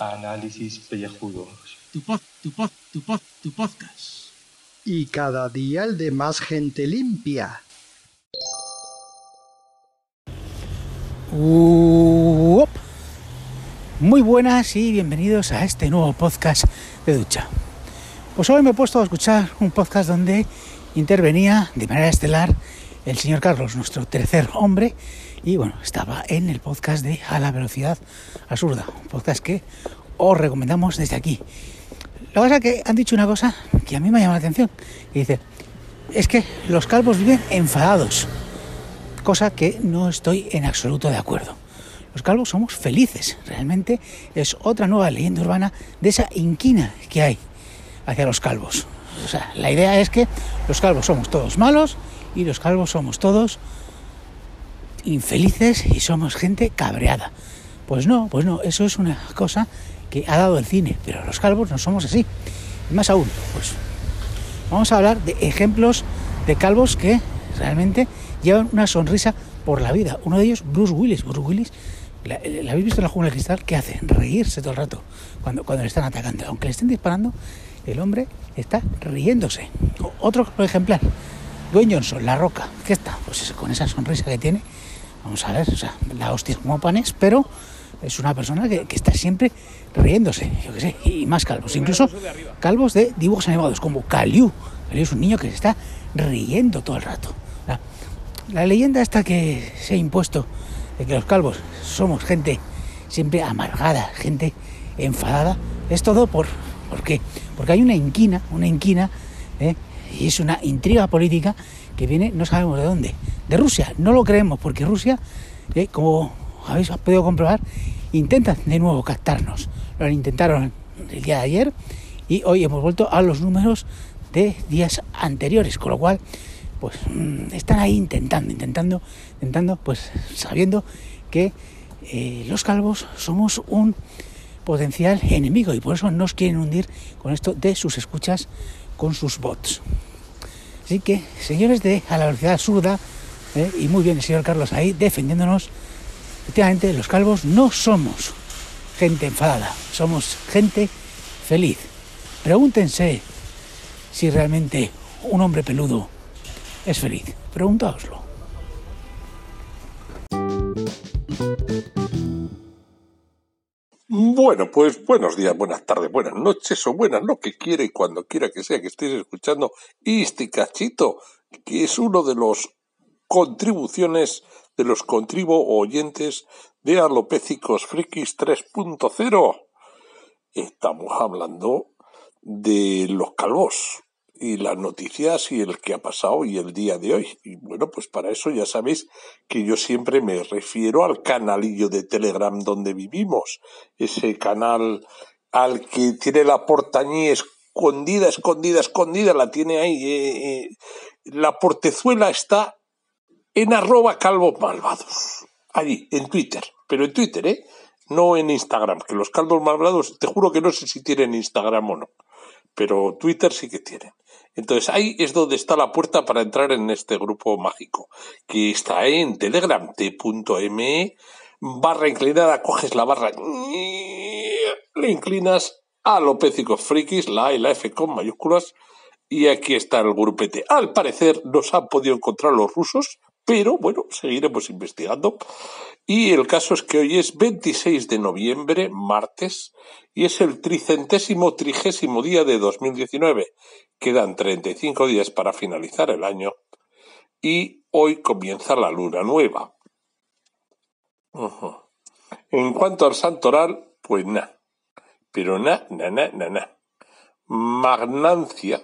Análisis pellejudos. Tu pod, tu pod, tu pod, tu podcast. Y cada día el de más gente limpia. Uop. Muy buenas y bienvenidos a este nuevo podcast de ducha. Pues hoy me he puesto a escuchar un podcast donde intervenía de manera estelar el señor Carlos, nuestro tercer hombre, y bueno, estaba en el podcast de A la Velocidad Absurda, un podcast que os recomendamos desde aquí. Lo que pasa es que han dicho una cosa que a mí me llama la atención, y dice, es que los calvos viven enfadados, cosa que no estoy en absoluto de acuerdo. Los calvos somos felices, realmente es otra nueva leyenda urbana de esa inquina que hay hacia los calvos. O sea, la idea es que los calvos somos todos malos y los calvos somos todos infelices y somos gente cabreada. Pues no, pues no, eso es una cosa que ha dado el cine, pero los calvos no somos así. Y más aún, pues vamos a hablar de ejemplos de calvos que realmente llevan una sonrisa por la vida. Uno de ellos, Bruce Willis. Bruce Willis, ¿la, habéis visto en la jungla de cristal? ¿Qué hace? Reírse todo el rato cuando, cuando le están atacando. Aunque le estén disparando, el hombre está riéndose. Otro ejemplar, Dwayne Johnson, La Roca, ¿qué está? Pues con esa sonrisa que tiene, vamos a ver, o sea, la hostia como panes, pero es una persona que, que está siempre riéndose, yo qué sé, y más calvos, incluso calvos de dibujos animados, como Caliu. Caliu es un niño que se está riendo todo el rato. La, la leyenda esta que se ha impuesto de que los calvos somos gente siempre amargada, gente enfadada, es todo por, ¿por qué? Porque hay una inquina, una inquina, ¿eh? Y es una intriga política que viene, no sabemos de dónde, de Rusia. No lo creemos, porque Rusia, ¿eh? como habéis podido comprobar, intenta de nuevo captarnos. Lo intentaron el día de ayer y hoy hemos vuelto a los números de días anteriores, con lo cual, pues mm, están ahí intentando, intentando, intentando, pues sabiendo que eh, los calvos somos un potencial enemigo y por eso nos quieren hundir con esto de sus escuchas con sus bots. Así que, señores de a la velocidad absurda, eh, y muy bien el señor Carlos ahí defendiéndonos, efectivamente los calvos no somos gente enfadada, somos gente feliz. Pregúntense si realmente un hombre peludo es feliz. Preguntaoslo. Bueno, pues buenos días, buenas tardes, buenas noches o buenas, lo que quiera y cuando quiera que sea que estéis escuchando este cachito, que es uno de los contribuciones de los contribo oyentes de Alopécicos Frikis 3.0. Estamos hablando de los calvos y las noticias y el que ha pasado y el día de hoy. Y bueno, pues para eso ya sabéis que yo siempre me refiero al canalillo de Telegram donde vivimos, ese canal al que tiene la portañía escondida, escondida, escondida, la tiene ahí. Eh, eh, la portezuela está en arroba calvos malvados, allí, en Twitter, pero en Twitter, ¿eh? No en Instagram, que los calvos malvados, te juro que no sé si tienen Instagram o no, pero Twitter sí que tienen. Entonces ahí es donde está la puerta para entrar en este grupo mágico, que está en Telegram, t.me barra inclinada, coges la barra, le inclinas a Lopécicos Frikis, la A y la F con mayúsculas, y aquí está el grupete. Al parecer nos han podido encontrar los rusos, pero bueno, seguiremos investigando. Y el caso es que hoy es 26 de noviembre, martes, y es el tricentésimo trigésimo día de 2019. Quedan 35 días para finalizar el año y hoy comienza la luna nueva. En cuanto al santoral, pues nada. Pero nada, nada, nada, nada. Magnancia,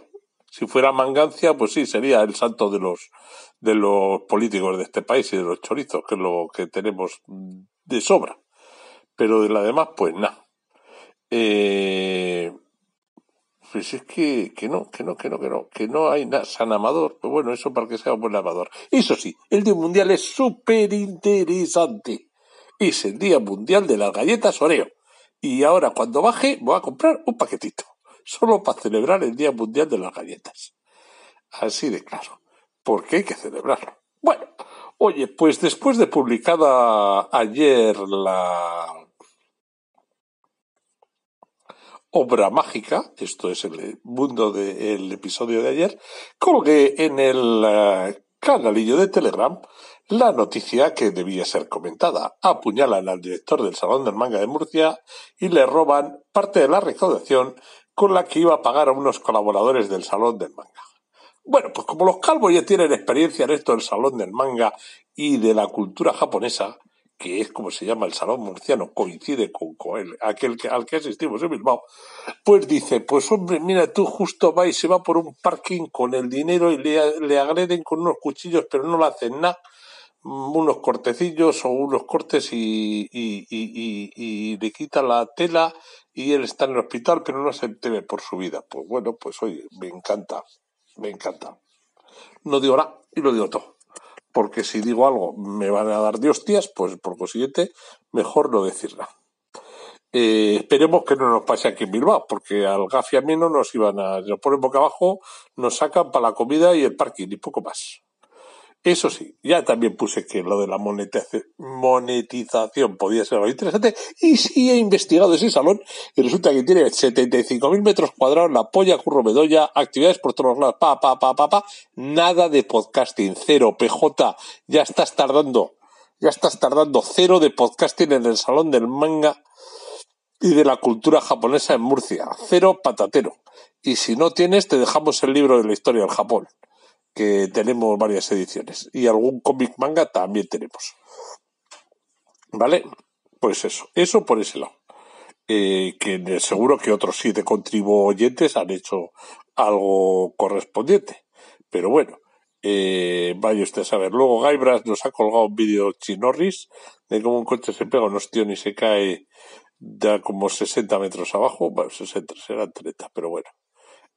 si fuera Mangancia, pues sí, sería el santo de los, de los políticos de este país y de los chorizos, que es lo que tenemos de sobra. Pero de la demás, pues nada. Eh, pues es que, que no, que no, que no, que no, que no hay nada. San Amador, pues bueno, eso para que sea un buen lavador. Eso sí, el Día Mundial es súper interesante. Es el Día Mundial de las Galletas Oreo. Y ahora, cuando baje, voy a comprar un paquetito. Solo para celebrar el Día Mundial de las Galletas. Así de claro. Porque hay que celebrarlo. Bueno, oye, pues después de publicada ayer la obra mágica, esto es el mundo del episodio de ayer, colgué en el eh, canalillo de Telegram la noticia que debía ser comentada. Apuñalan al director del Salón del Manga de Murcia y le roban parte de la recaudación con la que iba a pagar a unos colaboradores del Salón del Manga. Bueno, pues como los calvos ya tienen experiencia en esto del Salón del Manga y de la cultura japonesa, que es como se llama el Salón Murciano, coincide con, aquel que, al que asistimos en Bilbao, pues dice, pues hombre, mira, tú justo va y se va por un parking con el dinero y le, le agreden con unos cuchillos, pero no le hacen nada, unos cortecillos o unos cortes y, y, y, y, le quita la tela y él está en el hospital, pero no se teme por su vida. Pues bueno, pues oye, me encanta, me encanta. No digo nada y lo digo todo porque si digo algo me van a dar de hostias, pues por consiguiente, mejor no decirla. Eh, esperemos que no nos pase aquí en Bilbao, porque al Gafi a mí no nos iban a, nos ponen boca abajo, nos sacan para la comida y el parking y poco más. Eso sí, ya también puse que lo de la monetización podía ser algo interesante y sí he investigado ese salón y resulta que tiene 75.000 metros cuadrados, la polla curro bedoya, actividades por todos lados, pa, pa, pa, pa, pa, nada de podcasting, cero, PJ, ya estás tardando, ya estás tardando, cero de podcasting en el salón del manga y de la cultura japonesa en Murcia, cero patatero. Y si no tienes, te dejamos el libro de la historia del Japón que tenemos varias ediciones. Y algún cómic manga también tenemos. ¿Vale? Pues eso, eso por ese lado. Eh, que seguro que otros siete contribuyentes han hecho algo correspondiente. Pero bueno, eh, vaya usted a saber. Luego Gaibras nos ha colgado un vídeo chinorris de cómo un coche se pega un ostión y se cae da como 60 metros abajo. Bueno, 60, serán 30, pero bueno.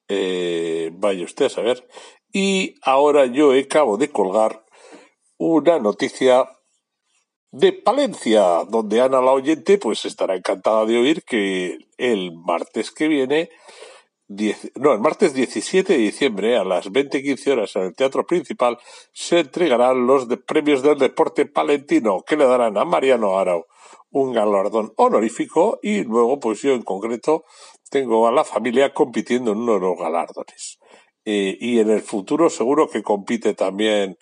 Eh, vaya usted a saber. Y ahora yo acabo de colgar una noticia de Palencia, donde Ana la oyente pues estará encantada de oír que el martes que viene, no, el martes 17 de diciembre a las 20.15 horas en el Teatro Principal se entregarán los premios del deporte palentino que le darán a Mariano Arau un galardón honorífico y luego pues yo en concreto tengo a la familia compitiendo en uno de los galardones. Eh, y en el futuro seguro que compite también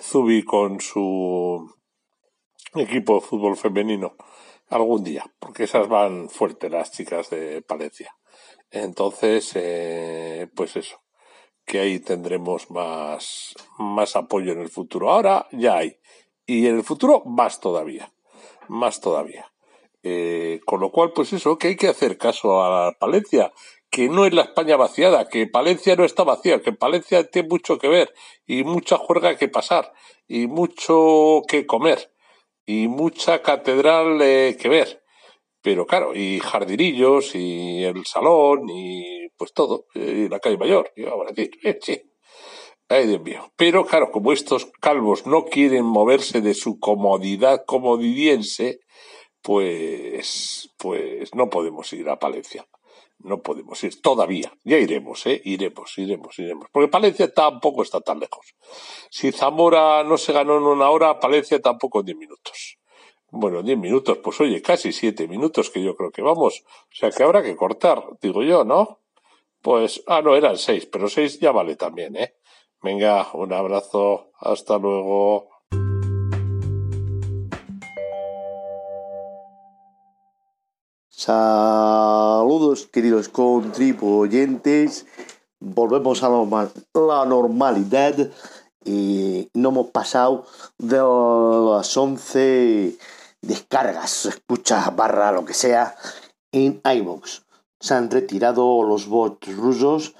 Zubi con su equipo de fútbol femenino algún día, porque esas van fuertes las chicas de Palencia. Entonces, eh, pues eso, que ahí tendremos más, más apoyo en el futuro. Ahora ya hay. Y en el futuro más todavía. Más todavía. Eh, con lo cual, pues eso, que hay que hacer caso a Palencia, que no es la España vaciada, que Palencia no está vacía, que Palencia tiene mucho que ver y mucha juerga que pasar y mucho que comer y mucha catedral eh, que ver. Pero claro, y jardinillos y el salón y pues todo, y la calle mayor, y a decir, eh, sí. Ay, Dios mío. Pero claro, como estos calvos no quieren moverse de su comodidad comodidiense, pues, pues no podemos ir a Palencia no podemos ir todavía. Ya iremos, ¿eh? Iremos, iremos, iremos. Porque Palencia tampoco está tan lejos. Si Zamora no se ganó en una hora, Palencia tampoco en diez minutos. Bueno, diez minutos, pues oye, casi siete minutos que yo creo que vamos. O sea que habrá que cortar, digo yo, ¿no? Pues, ah, no, eran seis, pero seis ya vale también, ¿eh? Venga, un abrazo, hasta luego. Saludos queridos contribuyentes, volvemos a la normalidad y no hemos pasado de las 11 descargas, escucha barra lo que sea en iVoox. Se han retirado los bots rusos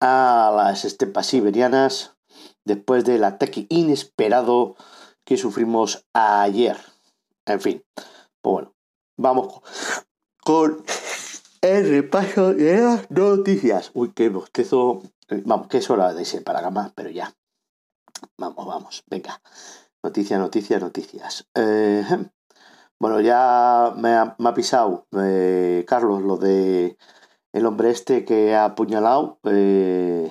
a las estepas siberianas después del ataque inesperado que sufrimos ayer. En fin, pues bueno, vamos con el repaso de las noticias. Uy, qué bostezo. Vamos, que es hora de irse para cama, pero ya. Vamos, vamos, venga. Noticias, noticias, noticias. Eh, bueno, ya me ha, pisado eh, Carlos lo de el hombre este que ha apuñalado. Eh,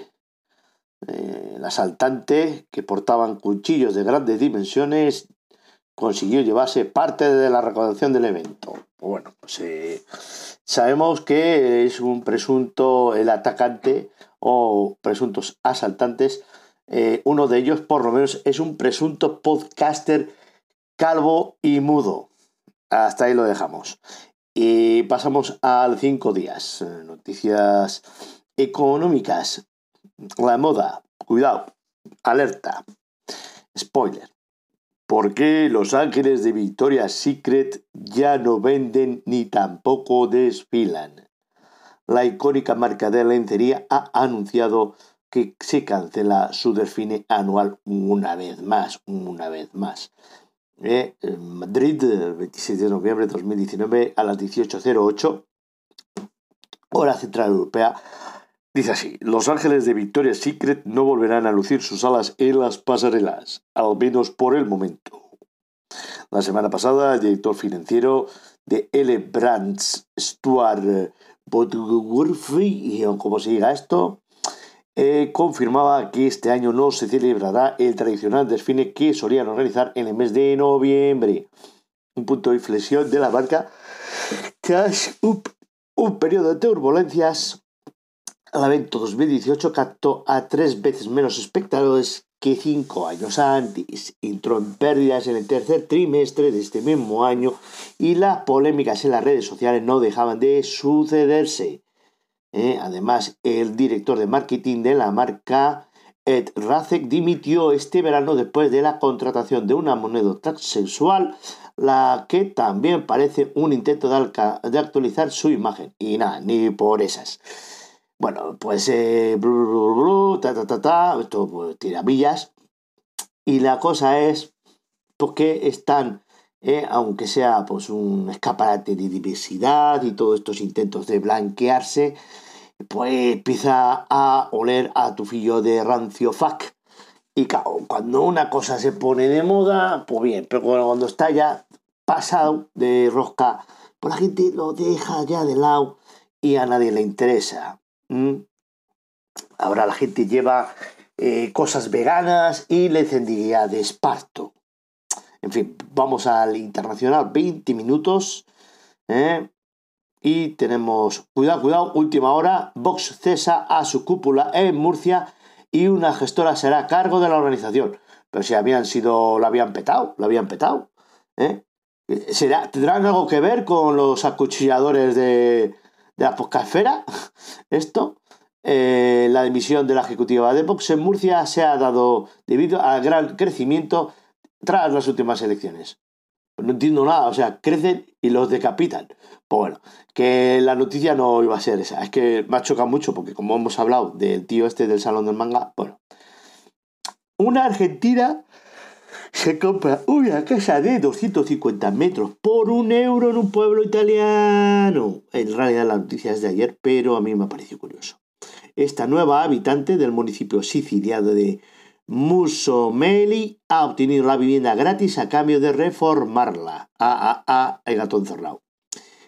Eh, el asaltante, que portaban cuchillos de grandes dimensiones, consiguió llevarse parte de la recaudación del evento. Pues bueno, pues eh, sabemos que es un presunto, el atacante o presuntos asaltantes, eh, uno de ellos por lo menos es un presunto podcaster calvo y mudo. Hasta ahí lo dejamos. Y pasamos al cinco días. Noticias económicas. La moda. Cuidado. Alerta. Spoiler. ¿Por qué Los Ángeles de Victoria's Secret ya no venden ni tampoco desfilan? La icónica marca de lencería ha anunciado que se cancela su desfile anual una vez más, una vez más. Eh, Madrid, el 26 de noviembre de 2019 a las 18.08, hora central europea. Dice así, Los Ángeles de Victoria's Secret no volverán a lucir sus alas en las pasarelas, al menos por el momento. La semana pasada, el director financiero de L. Brands, Stuart Botworthy, como se diga esto, eh, confirmaba que este año no se celebrará el tradicional desfile que solían organizar en el mes de noviembre. Un punto de inflexión de la marca Cash Up, un periodo de turbulencias. El evento 2018 captó a tres veces menos espectadores que cinco años antes. Entró en pérdidas en el tercer trimestre de este mismo año y las polémicas en las redes sociales no dejaban de sucederse. ¿Eh? además, el director de marketing de la marca, Ed Razek, dimitió este verano después de la contratación de una moneda transsexual, la que también parece un intento de, actualizar su imagen. Y nada, ni por esas. Bueno, pues eh, ta, ta, ta, ta, esto pues, tirabillas. Y la cosa es, ¿por qué están, eh, aunque sea pues un escaparate de diversidad y todos estos intentos de blanquearse, pues empieza a oler a tu fillo de rancio fuck. Y claro, cuando una cosa se pone de moda, pues bien, pero cuando está ya pasado de rosca, pues la gente lo deja ya de lado y a nadie le interesa. Ahora la gente lleva eh, cosas veganas y lencería de esparto. En fin, vamos al internacional, 20 minutos. ¿eh? Y tenemos, cuidado, cuidado, última hora, Vox cesa a su cúpula en Murcia y una gestora será a cargo de la organización. Pero si habían sido, lo habían petado, lo habían petado. ¿eh? ¿Será, ¿Tendrán algo que ver con los acuchilladores de, de la poscafera? Esto. Eh, la dimisión de la ejecutiva de Vox en Murcia se ha dado debido al gran crecimiento tras las últimas elecciones. No entiendo nada, o sea, crecen y los decapitan. Pues bueno, que la noticia no iba a ser esa. Es que me ha chocado mucho porque como hemos hablado del tío este del Salón del Manga, bueno. Una argentina se compra una casa de 250 metros por un euro en un pueblo italiano. En realidad la noticia es de ayer, pero a mí me ha parecido curioso. Esta nueva habitante del municipio siciliano de Musomeli ha obtenido la vivienda gratis a cambio de reformarla. A, a, a, el gato encerrado.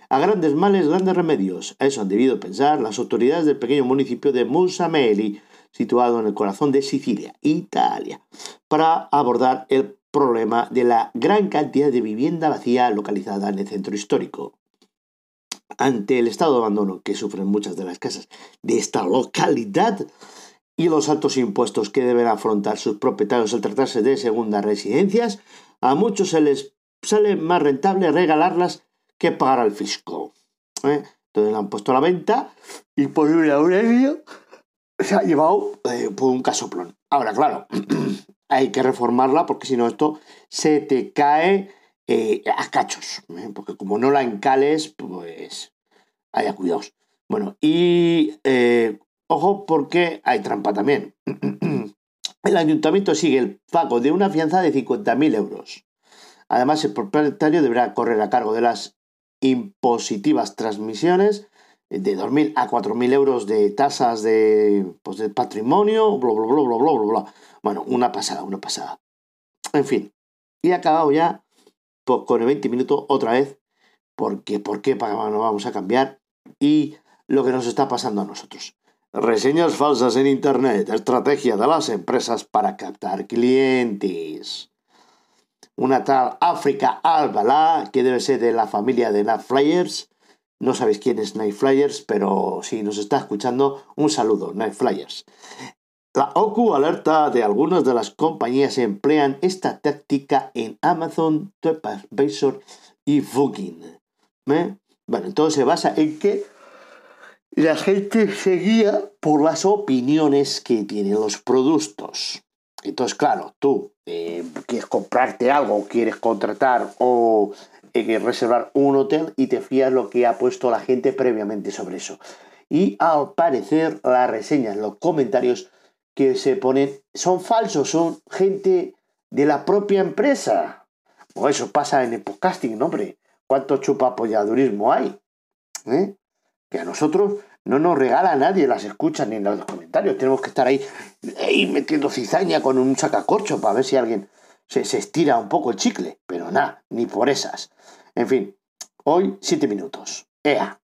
A grandes males, grandes remedios. A eso han debido pensar las autoridades del pequeño municipio de Musameli, situado en el corazón de Sicilia, Italia, para abordar el problema de la gran cantidad de vivienda vacía localizada en el centro histórico. Ante el estado de abandono que sufren muchas de las casas de esta localidad, y los altos impuestos que deben afrontar sus propietarios al tratarse de segundas residencias, a muchos se les sale más rentable regalarlas que pagar al fisco. ¿eh? Entonces la han puesto a la venta y por un Aurelio se ha llevado eh, por un casoplón. Ahora, claro, hay que reformarla porque si no esto se te cae eh, a cachos. Porque como no la encales, pues haya cuidados. Bueno, y Ojo porque hay trampa también. El ayuntamiento sigue el pago de una fianza de 50.000 euros. Además, el propietario deberá correr a cargo de las impositivas transmisiones de 2.000 a 4.000 euros de tasas de, pues, de patrimonio, bla, bla, bla, bla, bla, bla, bla. Bueno, una pasada, una pasada. En fin, y acabado ya pues, con el 20 minutos otra vez, porque ¿por qué no vamos a cambiar? Y lo que nos está pasando a nosotros. Reseñas falsas en Internet, estrategia de las empresas para captar clientes. Una tal África Albalá, que debe ser de la familia de Night Flyers. No sabéis quién es Night Flyers, pero si nos está escuchando, un saludo, Night Flyers. La OCU alerta de algunas de las compañías emplean esta táctica en Amazon, TripAdvisor y Booking. ¿Eh? Bueno, entonces se basa en que la gente se guía por las opiniones que tienen los productos. Entonces, claro, tú eh, quieres comprarte algo, quieres contratar o eh, reservar un hotel y te fías lo que ha puesto la gente previamente sobre eso. Y al parecer las reseñas, los comentarios que se ponen son falsos, son gente de la propia empresa. O eso pasa en el podcasting, ¿no? ¿Cuánto chupapolladurismo hay? ¿Eh? Que a nosotros no nos regala nadie las escuchas ni en los comentarios. Tenemos que estar ahí, ahí metiendo cizaña con un sacacorcho para ver si alguien se, se estira un poco el chicle. Pero nada, ni por esas. En fin, hoy siete minutos. ¡Ea!